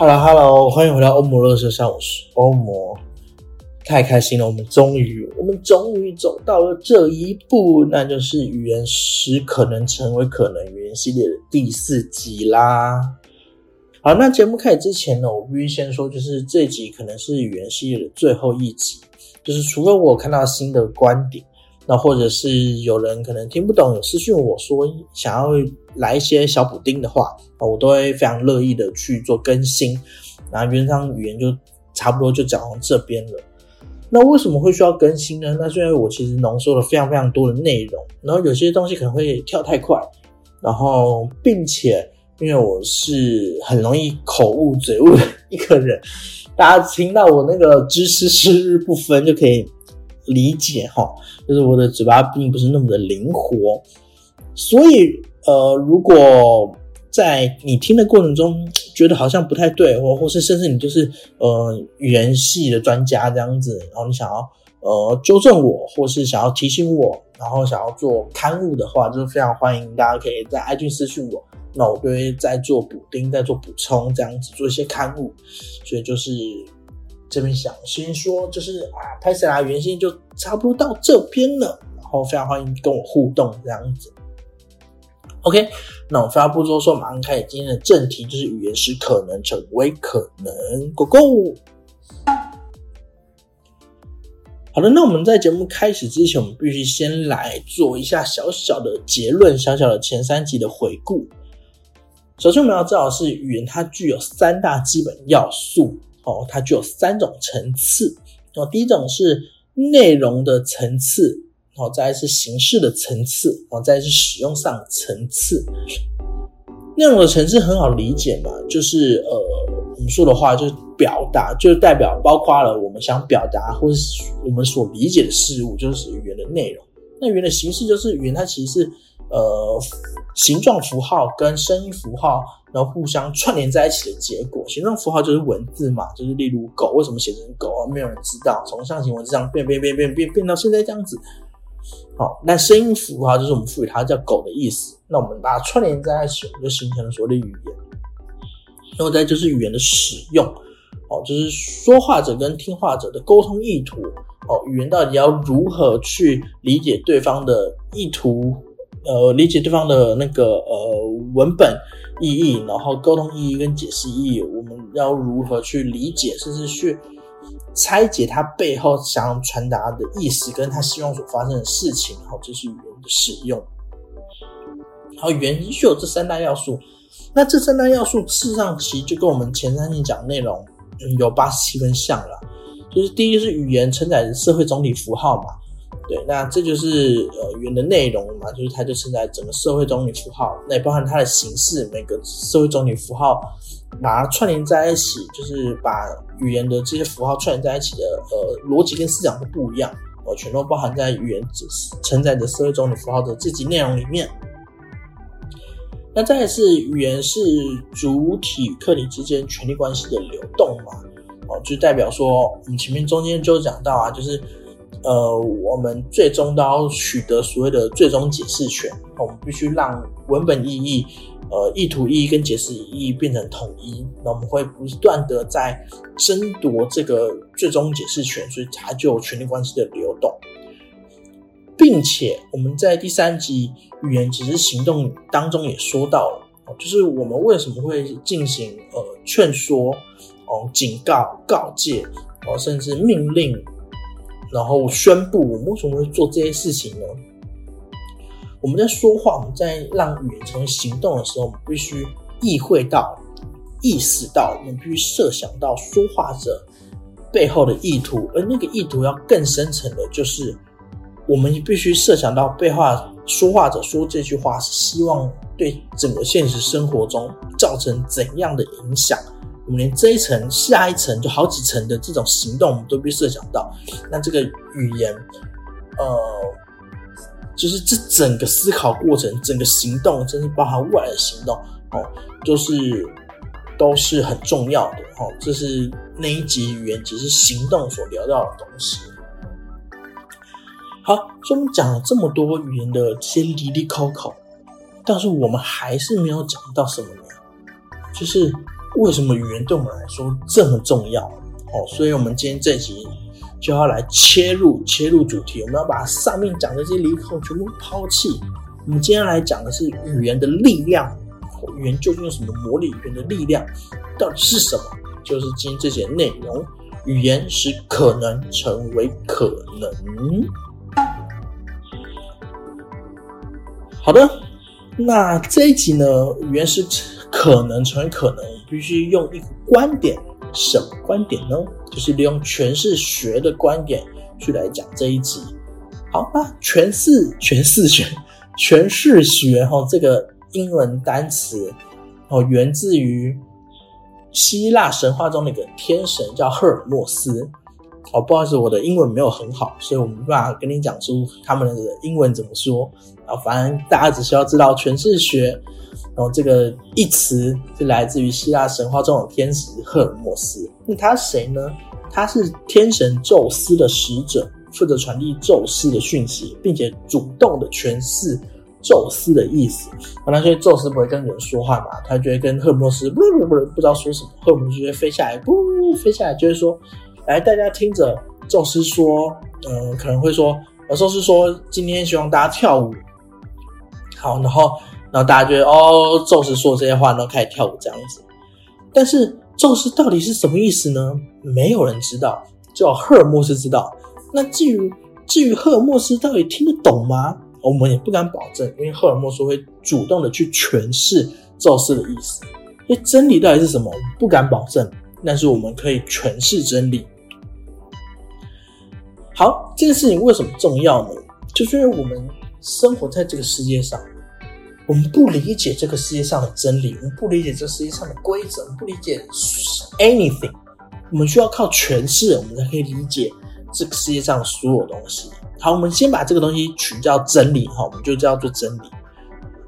Hello Hello，欢迎回到欧魔乐色山，我是欧魔，太开心了，我们终于，我们终于走到了这一步，那就是语言使可能成为可能语言系列的第四集啦。好，那节目开始之前呢，我必须先说，就是这集可能是语言系列的最后一集，就是除非我看到新的观点。那或者是有人可能听不懂，有私讯我说想要来一些小补丁的话，我都会非常乐意的去做更新。那原上语言就差不多就讲到这边了。那为什么会需要更新呢？那是因为我其实浓缩了非常非常多的内容，然后有些东西可能会跳太快，然后并且因为我是很容易口误嘴误的一个人，大家听到我那个知识是日不分就可以。理解哈，就是我的嘴巴并不是那么的灵活，所以呃，如果在你听的过程中觉得好像不太对，或或是甚至你就是呃语言系的专家这样子，然后你想要呃纠正我，或是想要提醒我，然后想要做刊物的话，就是非常欢迎大家可以在 iTunes 私信我，那我就会再做补丁，再做补充这样子做一些刊物，所以就是。这边想先说，就是啊，拍摄啦，原先就差不多到这边了，然后非常欢迎跟我互动这样子。OK，那我废话不多说，马上开始今天的正题，就是语言是可能成为可能。Go Go！好的，那我们在节目开始之前，我们必须先来做一下小小的结论，小小的前三集的回顾。首先我们要知道是语言，它具有三大基本要素。哦，它具有三种层次哦。第一种是内容的层次，哦，再是形式的层次，哦，再是使用上层次。内容的层次很好理解嘛，就是呃，我们说的话就是表达，就代表包括了我们想表达或是我们所理解的事物，就是语言的内容。那语言的形式就是语言，它其实是呃。形状符号跟声音符号，然后互相串联在一起的结果。形状符号就是文字嘛，就是例如狗为什么写成狗啊？没有人知道。从象形文字上变变变变变变到现在这样子。好，那声音符号就是我们赋予它叫狗的意思。那我们把它串联在一起，我们就形成了所谓的语言。然后再就是语言的使用，哦，就是说话者跟听话者的沟通意图。哦，语言到底要如何去理解对方的意图？呃，理解对方的那个呃文本意义，然后沟通意义跟解释意义，我们要如何去理解，甚至去拆解他背后想要传达的意思，跟他希望所发生的事情，然后就是语言的使用。然后语言就有这三大要素，那这三大要素事实上其实就跟我们前三集讲内容有八十七分像了，就是第一是语言承载着社会总体符号嘛。对，那这就是呃语言的内容嘛，就是它就承载整个社会总体符号，那也包含它的形式，每个社会总体符号把它串联在一起，就是把语言的这些符号串联在一起的呃逻辑跟思想都不一样，哦，全都包含在语言承载着社会总体符号的这集内容里面。那再是语言是主体与客体之间权力关系的流动嘛，哦，就代表说我们前面中间就讲到啊，就是。呃，我们最终都要取得所谓的最终解释权，我们必须让文本意义、呃意图意义跟解释意义变成统一。那我们会不断的在争夺这个最终解释权，所以它就有权力关系的流动，并且我们在第三集语言只是行动当中也说到了，就是我们为什么会进行呃劝说、哦警告、告诫、哦甚至命令。然后宣布我们为什么会做这些事情呢？我们在说话，我们在让语言成为行动的时候，我们必须意会到、意识到，我们必须设想到说话者背后的意图，而那个意图要更深层的，就是我们必须设想到被话说话者说这句话是希望对整个现实生活中造成怎样的影响，我们连这一层、下一层就好几层的这种行动，我们都必须设想到。那这个语言，呃，就是这整个思考过程、整个行动，甚至包含未来的行动，哦，就是都是很重要的。哦，这是那一集语言只是行动所聊到的东西。好，所以我们讲了这么多语言的这些离离考考，但是我们还是没有讲到什么呢？就是为什么语言对我们来说这么重要？哦，所以我们今天这集就要来切入切入主题，我们要把上面讲的这些离考全部抛弃。我们今天来讲的是语言的力量，语言究竟有什么魔力？语言的力量到底是什么？就是今天这些内容，语言使可能成为可能。好的，那这一集呢，原是可能成为可能，必须用一个观点，什么观点呢？就是利用诠释学的观点去来讲这一集。好，那诠释诠释学诠释学哈，这个英文单词哦，源自于希腊神话中的一个天神叫赫尔墨斯。哦，不好意思，我的英文没有很好，所以我没办法跟你讲出他们的英文怎么说。反正大家只需要知道诠释学，然后这个一词是来自于希腊神话中的天使赫尔墨斯。那他谁呢？他是天神宙斯的使者，负责传递宙斯的讯息，并且主动的诠释宙斯的意思。那所以宙斯不会跟人说话嘛？他就会跟赫尔墨斯不不不不知道说什么，赫尔墨斯就会飞下来，不飞下来就会说。来，大家听着，宙斯说，嗯，可能会说，宙斯说，今天希望大家跳舞。好，然后，然后大家觉得，哦，宙斯说这些话，然后开始跳舞这样子。但是，宙斯到底是什么意思呢？没有人知道，只有赫尔墨斯知道。那至于至于赫尔墨斯到底听得懂吗？我们也不敢保证，因为赫尔墨斯会主动的去诠释宙斯的意思。因为真理到底是什么，不敢保证。但是我们可以诠释真理。好，这个事情为什么重要呢？就是因为我们生活在这个世界上，我们不理解这个世界上的真理，我们不理解这世界上的规则，我们不理解 anything，我们需要靠诠释，我们才可以理解这个世界上所有东西。好，我们先把这个东西取叫真理，哈，我们就叫做真理。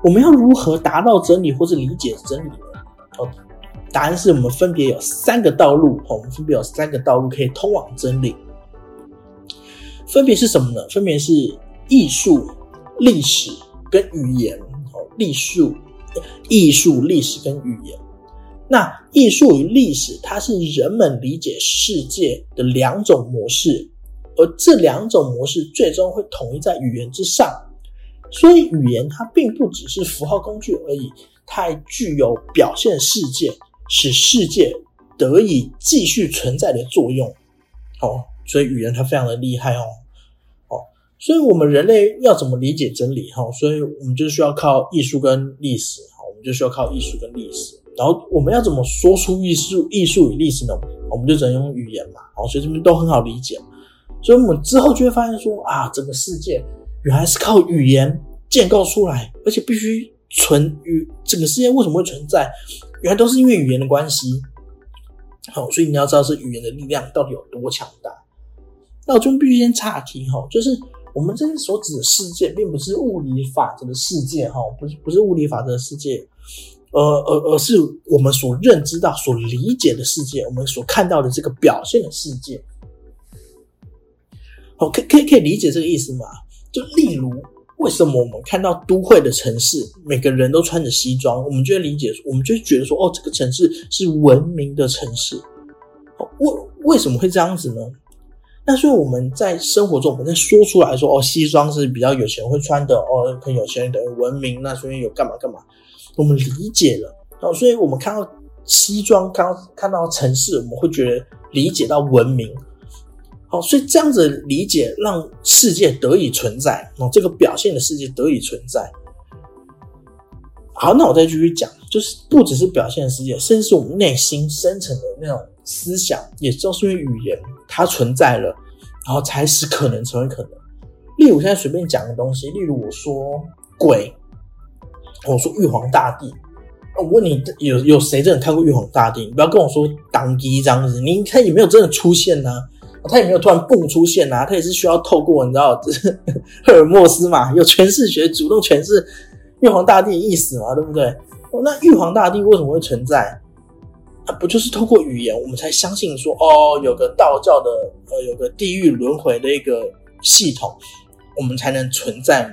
我们要如何达到真理或者理解真理呢？哦。答案是我们分别有三个道路，我们分别有三个道路可以通往真理。分别是什么呢？分别是艺术、历史跟语言。哦，艺术、艺术、历史跟语言。那艺术与历史，它是人们理解世界的两种模式，而这两种模式最终会统一在语言之上。所以，语言它并不只是符号工具而已，它还具有表现世界。使世界得以继续存在的作用，哦，所以语言它非常的厉害，哦，所以我们人类要怎么理解真理？哈，所以我们就需要靠艺术跟历史，哈，我们就需要靠艺术跟历史。然后我们要怎么说出艺术、艺术与历史呢？我们就只能用语言嘛，好，所以这边都很好理解。所以我们之后就会发现说啊，整个世界原来是靠语言建构出来，而且必须存与整个世界为什么会存在？原来都是因为语言的关系，好，所以你要知道是语言的力量到底有多强大。那我这边必须先岔题哈，就是我们这边所指的世界，并不是物理法则的世界哈，不是不是物理法则的世界，呃而而是我们所认知到、所理解的世界，我们所看到的这个表现的世界。好，可可以可以理解这个意思吗？就例如。为什么我们看到都会的城市，每个人都穿着西装，我们就会理解，我们就觉得说，哦，这个城市是文明的城市。为为什么会这样子呢？那所以我们在生活中，我们在说出来说，哦，西装是比较有钱人会穿的，哦，很有钱人等于文明，那所以有干嘛干嘛，我们理解了。哦，所以我们看到西装，看到看到城市，我们会觉得理解到文明。好，所以这样子理解，让世界得以存在哦，这个表现的世界得以存在。好，那我再继续讲，就是不只是表现的世界，甚至是我们内心深层的那种思想，也就是因为语言它存在了，然后才使可能成为可能。例如，现在随便讲个东西，例如我说鬼，我说玉皇大帝，我问你，有有谁真的看过玉皇大帝？你不要跟我说当机这样子，你他也没有真的出现呢、他也没有突然蹦出现呐、他也是需要透过你知道，就是 赫尔墨斯嘛，有诠释学主动诠释玉皇大帝的意思嘛，对不对？哦那玉皇大帝为什么会存在？啊，不就是透过语言，我们才相信说，哦，有个道教的，呃，有个地狱轮回的一个系统，我们才能存在嘛？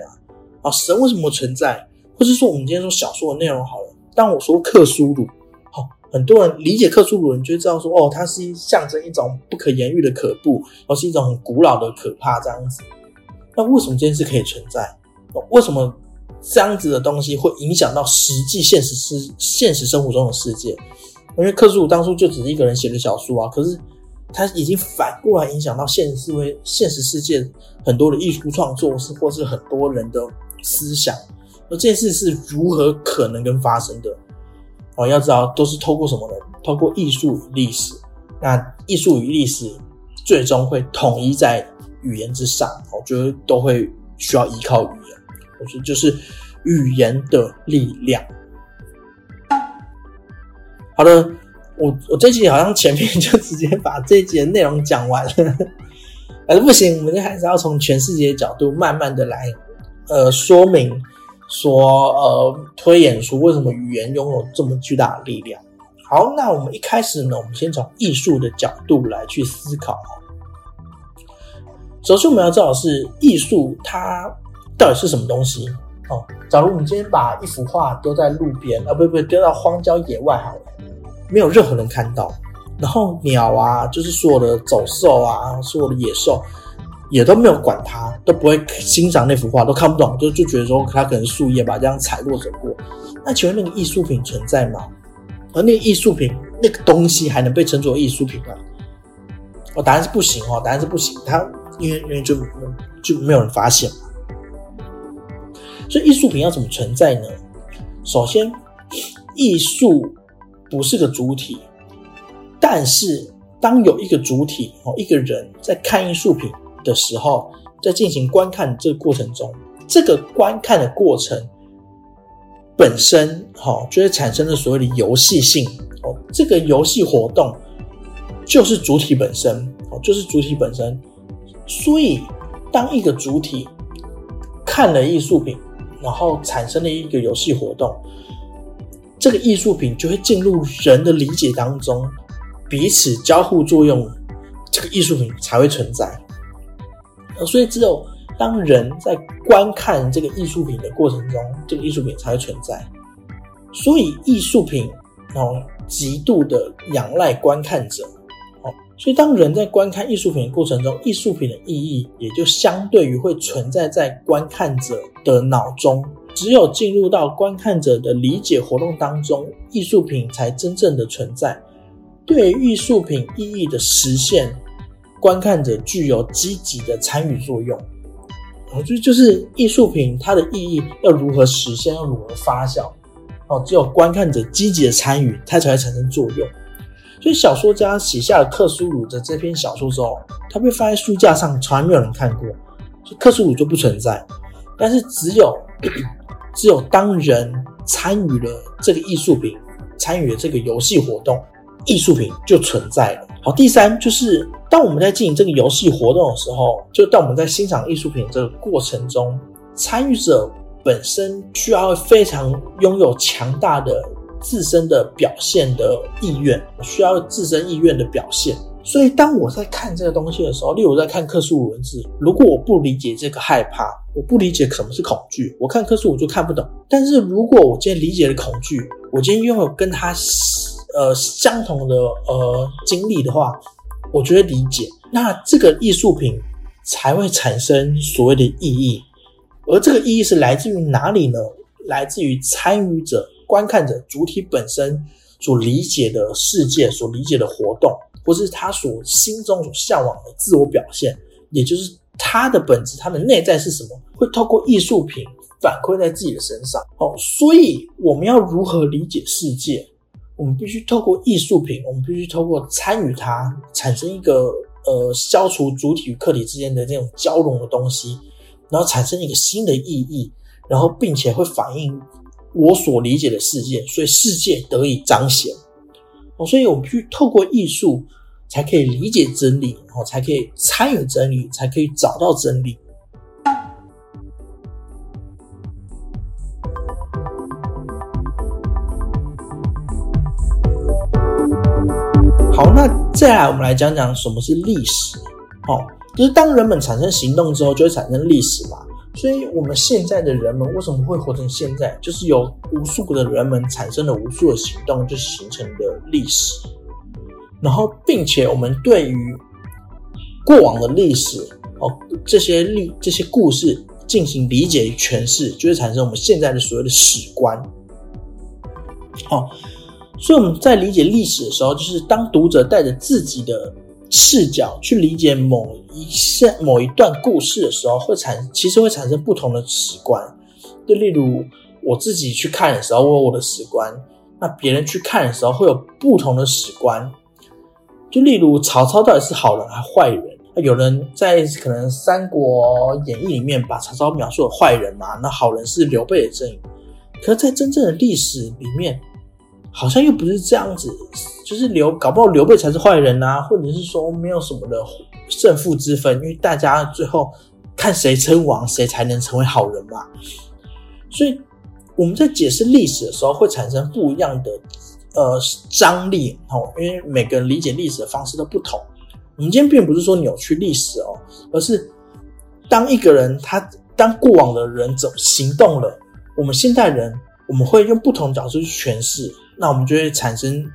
啊，神为什么存在？或是说，我们今天说小说的内容好了，当我说克苏鲁，好、很多人理解克苏鲁人就知道说，哦，它是一象征一种不可言喻的可怖，而是一种很古老的可怕这样子。那为什么这件事可以存在？哦为什么这样子的东西会影响到实际现实世现实生活中的世界？因为克苏鲁当初就只是一个人写的小说啊，可是他已经反过来影响到现实社会、现实世界很多的艺术创作，是或是很多人的思想。那这件事是如何可能跟发生的？哦，要知道都是透过什么呢？透过艺术与历史。那艺术与历史最终会统一在语言之上，我觉得都会需要依靠语言。我觉得就是语言的力量。好的，我我这集好像前面 就直接把这集的内容讲完了，可是不行，我们就还是要从全世界的角度慢慢的来，呃，说明说，呃，推演出为什么语言拥有这么巨大的力量。好，那我们一开始呢，我们先从艺术的角度来去思考。首先，我们要知道是艺术它到底是什么东西哦。假如我们今天把一幅画丢在路边，啊，不不，丢到荒郊野外好了，没有任何人看到，然后鸟啊，就是所有的走兽啊，所有的野兽也都没有管它，都不会欣赏那幅画，都看不懂，就就觉得说它可能树叶吧，这样踩落走过。那请问那个艺术品存在吗？而那个艺术品，那个东西还能被称作艺术品吗？哦，答案是不行哦，答案是不行。它因为因为就就没有人发现嘛。所以艺术品要怎么存在呢？首先，艺术不是个主体，但是当有一个主体哦，一个人在看艺术品的时候，在进行观看这个过程中，这个观看的过程本身，哈、就会产生了所谓的游戏性哦。这个游戏活动就是主体本身哦，就是主体本身。所以，当一个主体看了艺术品，然后产生了一个游戏活动，这个艺术品就会进入人的理解当中，彼此交互作用，这个艺术品才会存在。呃所以，只有当人在观看这个艺术品的过程中，这个艺术品才会存在。所以，艺术品哦，极度的仰赖观看者。哦，所以当人在观看艺术品的过程中，艺术品的意义也就相对于会存在在观看者的脑中。只有进入到观看者的理解活动当中，艺术品才真正的存在。对艺术品意义的实现，观看者具有积极的参与作用。哦，就就是艺术品它的意义要如何实现，要如何发酵。哦，只有观看者积极的参与，它才会产生作用。所以小说家写下了克苏鲁的这篇小说之后，他被放在书架上，从来没有人看过，所以克苏鲁就不存在。但是只有只有当人参与了这个艺术品，参与了这个游戏活动，艺术品就存在了。好，第三就是当我们在进行这个游戏活动的时候，就当我们在欣赏艺术品这个过程中，参与者本身需要非常拥有强大的自身的表现的意愿，需要自身意愿的表现。所以，当我在看这个东西的时候，例如在看克苏鲁文字，如果我不理解这个害怕，我不理解什么是恐惧，我看克苏鲁就看不懂。但是如果我今天理解了恐惧，我今天拥有跟他呃相同的呃经历的话，我觉得理解，那这个艺术品才会产生所谓的意义。而这个意义是来自于哪里呢？来自于参与者、观看者主体本身所理解的世界、所理解的活动，或是他所心中所向往的自我表现，也就是他的本质、他的内在是什么，会透过艺术品反馈在自己的身上。哦，所以我们要如何理解世界？我们必须透过艺术品，我们必须透过参与它，产生一个呃消除主体与客体之间的这种交融的东西。然后产生一个新的意义，然后并且会反映我所理解的世界，所以世界得以彰显。哦，所以我们必须透过艺术，才可以理解真理，然后才可以参与真理，才可以找到真理。好，那再来，我们来讲讲什么是历史。哦，就是当人们产生行动之后，就会产生历史嘛。所以，我们现在的人们为什么会活成现在？就是有无数个的人们产生了无数的行动，就形成的历史。然后，并且我们对于过往的历史哦，这些历这些故事进行理解与诠释，就会产生我们现在的所谓的史观。好。所以我们在理解历史的时候，就是当读者带着自己的视角去理解某一线、某一段故事的时候，会产其实会产生不同的史观。就例如我自己去看的时候，我有我的史观；那别人去看的时候，会有不同的史观。就例如曹操到底是好人还是坏人？有人在可能《三国演义》里面把曹操描述为坏人嘛？那好人是刘备的阵营。可是，在真正的历史里面，好像又不是这样子，就是刘搞不好刘备才是坏人啊，或者是说没有什么的胜负之分，因为大家最后看谁称王，谁才能成为好人嘛。所以我们在解释历史的时候，会产生不一样的呃张力哦，因为每个人理解历史的方式都不同。我们今天并不是说扭曲历史哦，而是当一个人他当过往的人走行动了，我们现代人我们会用不同角度去诠释。那我们就会产生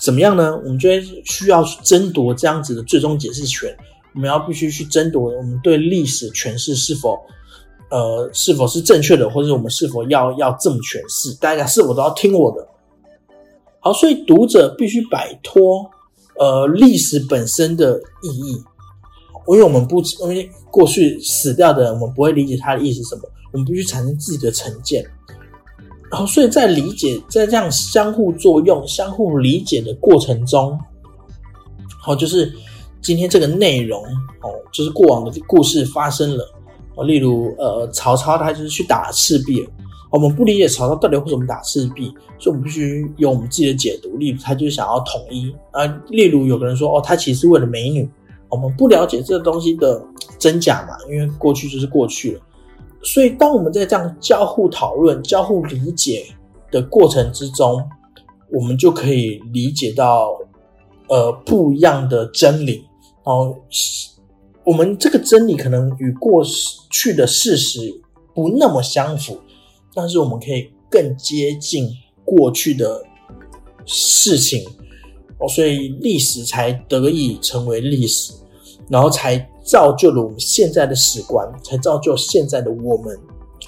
怎么样呢？我们就会需要去争夺这样子的最终解释权。我们要必须去争夺我们对历史诠释是否呃是否是正确的，或者我们是否要要这么诠释？大家是否都要听我的？好，所以读者必须摆脱呃历史本身的意义，因为我们不因为过去死掉的人，我们不会理解他的意思什么，我们必须产生自己的成见。然后，所以在理解，在这样相互作用、相互理解的过程中，好，就是今天这个内容哦，就是过往的故事发生了哦，例如呃，曹操他就是去打赤壁，我们不理解曹操到底为什么打赤壁，所以我们必须有我们自己的解读。例如，他就想要统一啊，例如有个人说哦，他其实是为了美女，我们不了解这个东西的真假嘛，因为过去就是过去了。所以，当我们在这样交互讨论、交互理解的过程之中，我们就可以理解到，呃，不一样的真理。哦，我们这个真理可能与过去的事实不那么相符，但是我们可以更接近过去的事情。哦，所以历史才得以成为历史，然后才。造就了我们现在的史观，才造就现在的我们。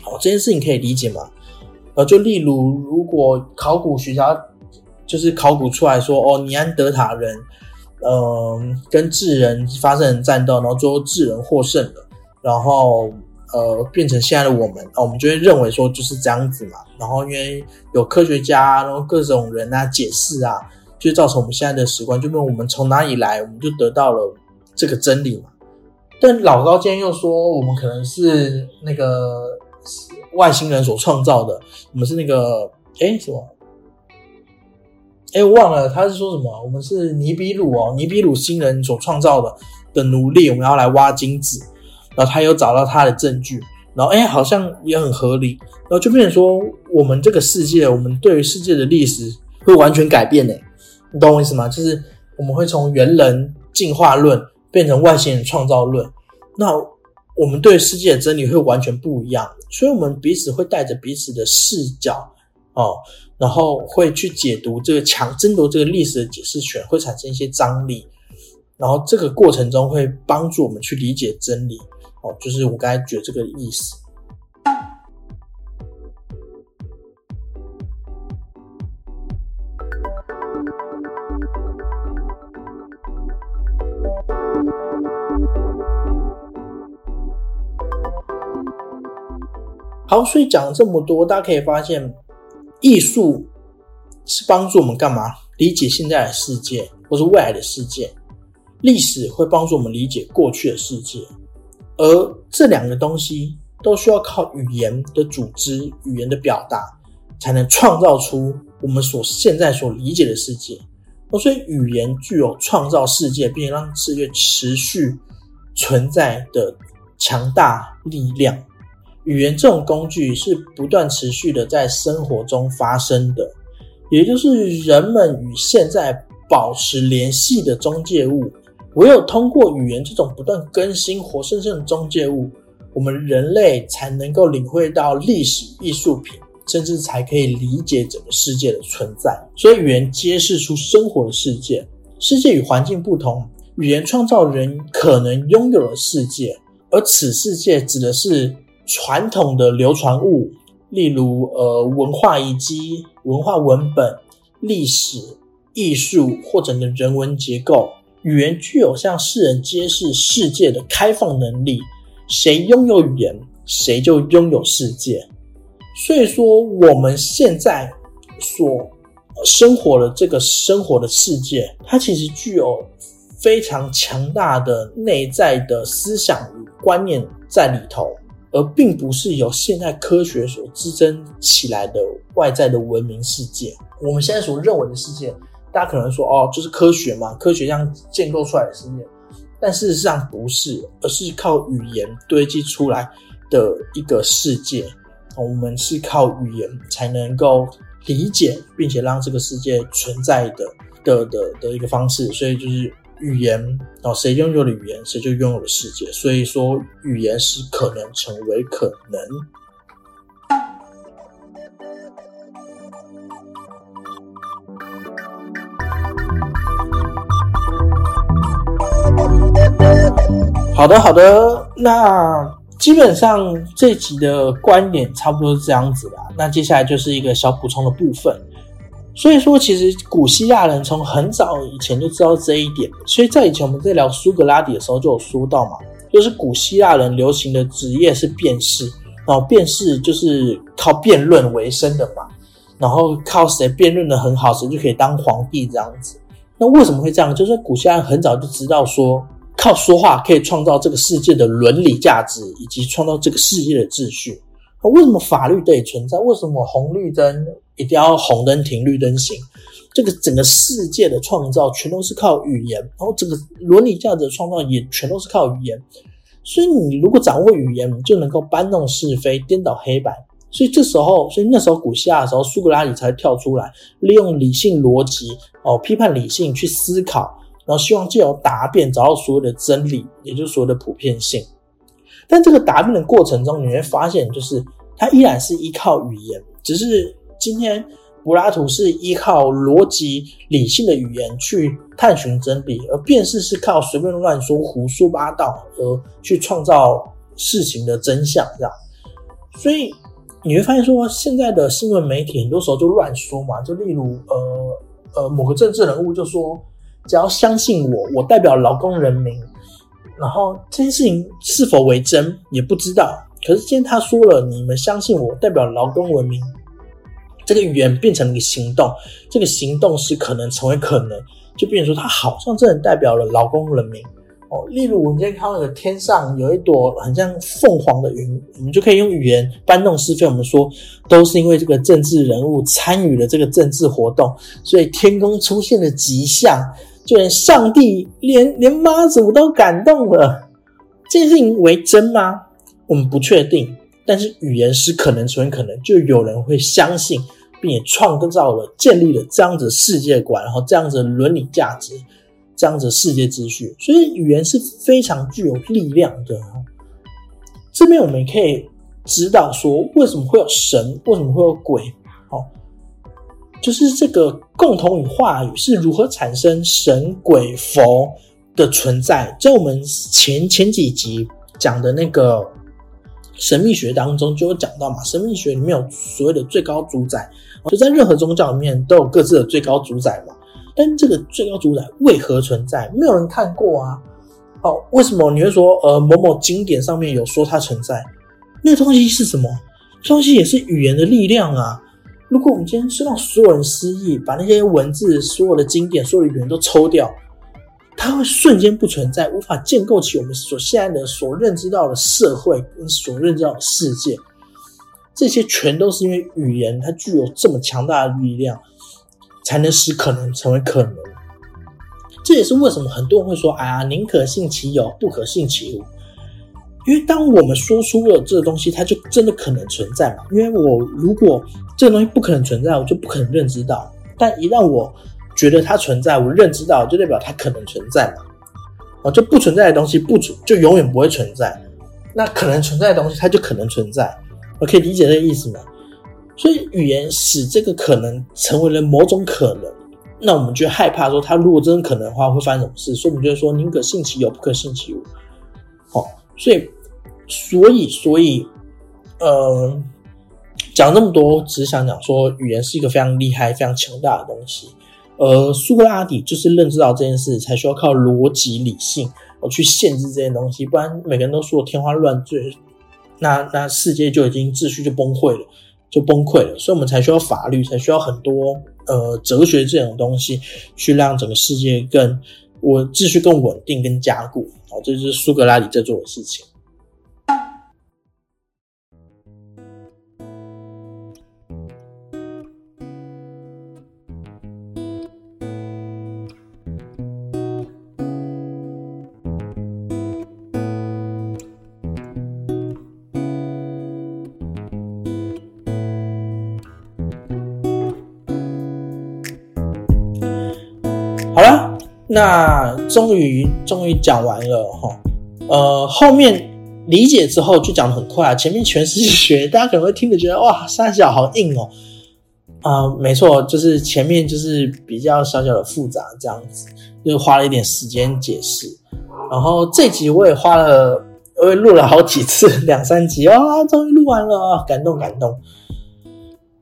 好，这件事情可以理解吗？呃，就例如，如果考古学家就是考古出来说，哦，尼安德塔人，嗯，跟智人发生战斗，然后最后智人获胜了，然后呃，变成现在的我们，我们就会认为说就是这样子嘛。然后因为有科学家，然后各种人啊解释啊，就造成我们现在的史观，就问我们从哪里来，我们就得到了这个真理嘛。但老高今天又说，我们可能是那个外星人所创造的，我们是那个哎什么？哎，我忘了他是说什么？我们是尼比鲁哦，尼比鲁星人所创造的的奴隶，我们要来挖金子。然后他又找到他的证据，然后哎，好像也很合理。然后就变成说，我们这个世界，我们对于世界的历史会完全改变呢。你懂我意思吗？就是我们会从猿人进化论。变成外星人创造论，那我们对世界的真理会完全不一样，所以我们彼此会带着彼此的视角哦，然后会去解读这个强争夺这个历史的解释权，会产生一些张力，然后这个过程中会帮助我们去理解真理哦，就是我刚才举这个意思。好，所以讲了这么多，大家可以发现，艺术是帮助我们干嘛？理解现在的世界，或是未来的世界。历史会帮助我们理解过去的世界，而这两个东西都需要靠语言的组织、语言的表达才能创造出我们所现在所理解的世界。哦，所以语言具有创造世界并且让世界持续存在的强大力量。语言这种工具是不断持续的在生活中发生的，也就是人们与现在保持联系的中介物。唯有通过语言这种不断更新、活生生的中介物，我们人类才能够领会到历史、艺术品，甚至才可以理解整个世界的存在。所以，语言揭示出生活的世界。世界与环境不同，语言创造人可能拥有的世界，而此世界指的是。传统的流传物，例如呃文化遗迹、文化文本、历史、艺术或者的人文结构，语言具有向世人揭示世界的开放能力。谁拥有语言，谁就拥有世界。所以说，我们现在所生活的这个生活的世界，它其实具有非常强大的内在的思想与观念在里头。而并不是由现代科学所支撑起来的外在的文明世界。我们现在所认为的世界，大家可能说哦，就是科学嘛，科学这样建构出来的世界。但事实上不是，而是靠语言堆积出来的一个世界。我们是靠语言才能够理解，并且让这个世界存在的的的的一个方式。所以就是。语言哦，谁拥有了语言，谁就拥有了世界。所以说，语言是可能成为可能。好的，好的，那基本上这集的观点差不多是这样子啦。那接下来就是一个小补充的部分。所以说，其实古希腊人从很早以前就知道这一点。所以在以前我们在聊苏格拉底的时候就有说到嘛，就是古希腊人流行的职业是辩士，然后辩士就是靠辩论为生的嘛，然后靠谁辩论的很好，谁就可以当皇帝这样子。那为什么会这样？就是古希腊人很早就知道说，靠说话可以创造这个世界的伦理价值，以及创造这个世界的秩序。为什么法律得存在？为什么红绿灯一定要红灯停，绿灯行？这个整个世界的创造全都是靠语言，然后这个伦理价值创造也全都是靠语言。所以你如果掌握语言，你就能够搬弄是非、颠倒黑白。所以这时候，所以那时候古希腊的时候，苏格拉底才跳出来，利用理性逻辑哦，批判理性去思考，然后希望借由答辩找到所有的真理，也就是所有的普遍性。但这个答辩的过程中，你会发现，就是它依然是依靠语言，只是今天柏拉图是依靠逻辑理性的语言去探寻真理，而辩士是靠随便乱说、胡说八道而去创造事情的真相，这样。所以你会发现，说现在的新闻媒体很多时候就乱说嘛，就例如呃呃某个政治人物就说，只要相信我，我代表劳工人民。然后这件事情是否为真也不知道。可是今天他说了，你们相信我，代表劳工文明，这个语言变成了一个行动，这个行动是可能成为可能，就变成说他好像真的代表了劳工人民哦。例如我们今天看到的天上有一朵很像凤凰的云，我们就可以用语言搬弄是非。我们说都是因为这个政治人物参与了这个政治活动，所以天空出现了吉象。就连上帝，连连妈祖都感动了，这件事情为真吗？我们不确定。但是语言是可能存可能，就有人会相信，并且创造了、建立了这样子世界观，然后这样子伦理价值，这样子世界秩序。所以语言是非常具有力量的。这边我们可以知道说，为什么会有神，为什么会有鬼？好就是这个共同语话语是如何产生神鬼佛的存在？在我们前前几集讲的那个神秘学当中就有讲到嘛。神秘学里面有所谓的最高主宰，就在任何宗教里面都有各自的最高主宰嘛。但这个最高主宰为何存在？没有人看过啊。哦，为什么你会说呃某某经典上面有说它存在？那东西是什么？东西也是语言的力量啊。如果我们今天是让所有人失忆，把那些文字、所有的经典、所有的语言都抽掉，它会瞬间不存在，无法建构起我们所现在的所认知到的社会跟所认知到的世界。这些全都是因为语言它具有这么强大的力量，才能使可能成为可能。这也是为什么很多人会说：“哎呀，宁可信其有，不可信其无。”因为当我们说出了这个东西，它就真的可能存在嘛。因为我如果这个东西不可能存在，我就不可能认知到。但一旦我觉得它存在，我认知到，就代表它可能存在嘛。哦，就不存在的东西不存，就永远不会存在。那可能存在的东西，它就可能存在。我可以理解这个意思吗？所以语言使这个可能成为了某种可能，那我们就害怕说，它如果真的可能的话，会发生什么事？所以我们就说，宁可信其有，不可信其无。好，所以，所以，所以，呃，讲这么多，只想讲说，语言是一个非常厉害、非常强大的东西。而苏格拉底就是认知到这件事，才需要靠逻辑、理性，我去限制这些东西，不然每个人都说天花乱坠。那那世界就已经秩序就崩溃了，就崩溃了，所以我们才需要法律，才需要很多呃哲学这种东西，去让整个世界更我秩序更稳定、更加固。好，这就是苏格拉底在做的事情。那终于终于讲完了哈，呃，后面理解之后就讲的很快啊。前面全是学，大家可能会听着觉得哇，三小好硬哦。啊，没错，就是前面就是比较小小的复杂这样子，就花了一点时间解释。然后这集我也花了，我也录了好几次，两三集啊，终于录完了，感动感动。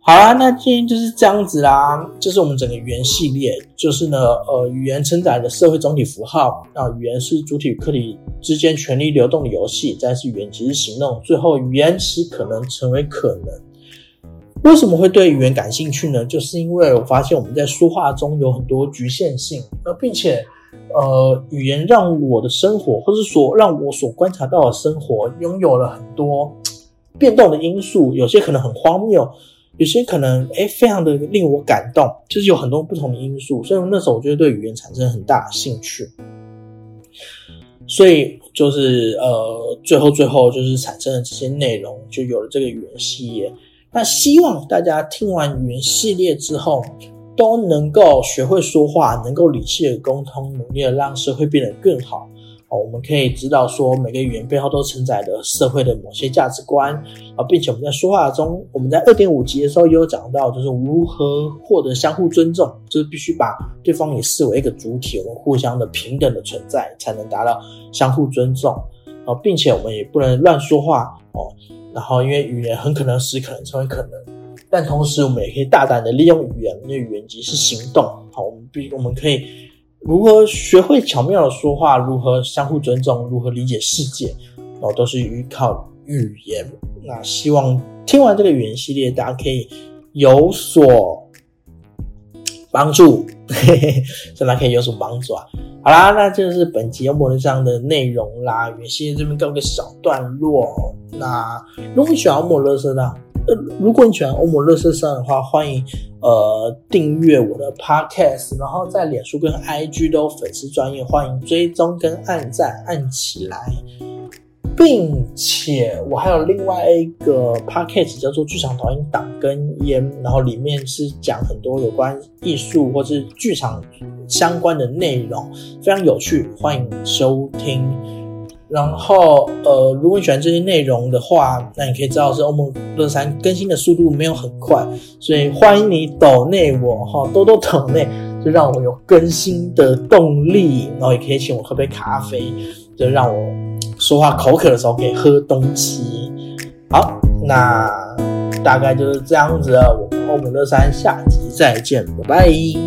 好啦，那今天就是这样子啦。就是我们整个语言系列，就是呢，呃，语言承载的社会总体符号。那语言是主体与客体之间权力流动的游戏。再是语言即是行动。最后，语言使可能成为可能。为什么会对语言感兴趣呢？就是因为我发现我们在说话中有很多局限性，那并且，呃，语言让我的生活，或者说让我所观察到的生活，拥有了很多变动的因素。有些可能很荒谬。有些可能哎，非常的令我感动，就是有很多不同的因素，所以那时候我就对语言产生很大的兴趣，所以就是呃，最后最后就是产生了这些内容，就有了这个语言系列。那希望大家听完语言系列之后，都能够学会说话，能够理性的沟通，努力的让社会变得更好。我们可以知道说，每个语言背后都承载着社会的某些价值观啊，并且我们在说话中，我们在二点五级的时候也有讲到，就是如何获得相互尊重，就是必须把对方也视为一个主体，我们互相的平等的存在，才能达到相互尊重啊，并且我们也不能乱说话哦。然后，因为语言很可能使可能成为可能，但同时我们也可以大胆的利用语言，因为语言即是行动。好，我们必我们可以。如何学会巧妙的说话？如何相互尊重？如何理解世界？哦，都是依靠语言。那希望听完这个语言系列，大家可以有所帮助，嘿嘿，大家可以有所帮助啊。好啦，那就是本集欧摩上的内容啦。语言系列这边告个小段落。那如果你喜欢欧摩乐色呢？呃，如果你喜欢欧姆乐色上的话，欢迎呃订阅我的 podcast，然后在脸书跟 IG 都有粉丝专业，欢迎追踪跟按赞按起来，并且我还有另外一个 podcast 叫做剧场导演党跟烟，然后里面是讲很多有关艺术或是剧场相关的内容，非常有趣，欢迎收听。然后，呃，如果你喜欢这些内容的话，那你可以知道是欧梦乐山更新的速度没有很快，所以欢迎你抖内我哈，多多抖内，就让我有更新的动力。然后也可以请我喝杯咖啡，就让我说话口渴的时候可以喝东西。好，那大概就是这样子了，我们欧姆乐山下集再见，拜拜。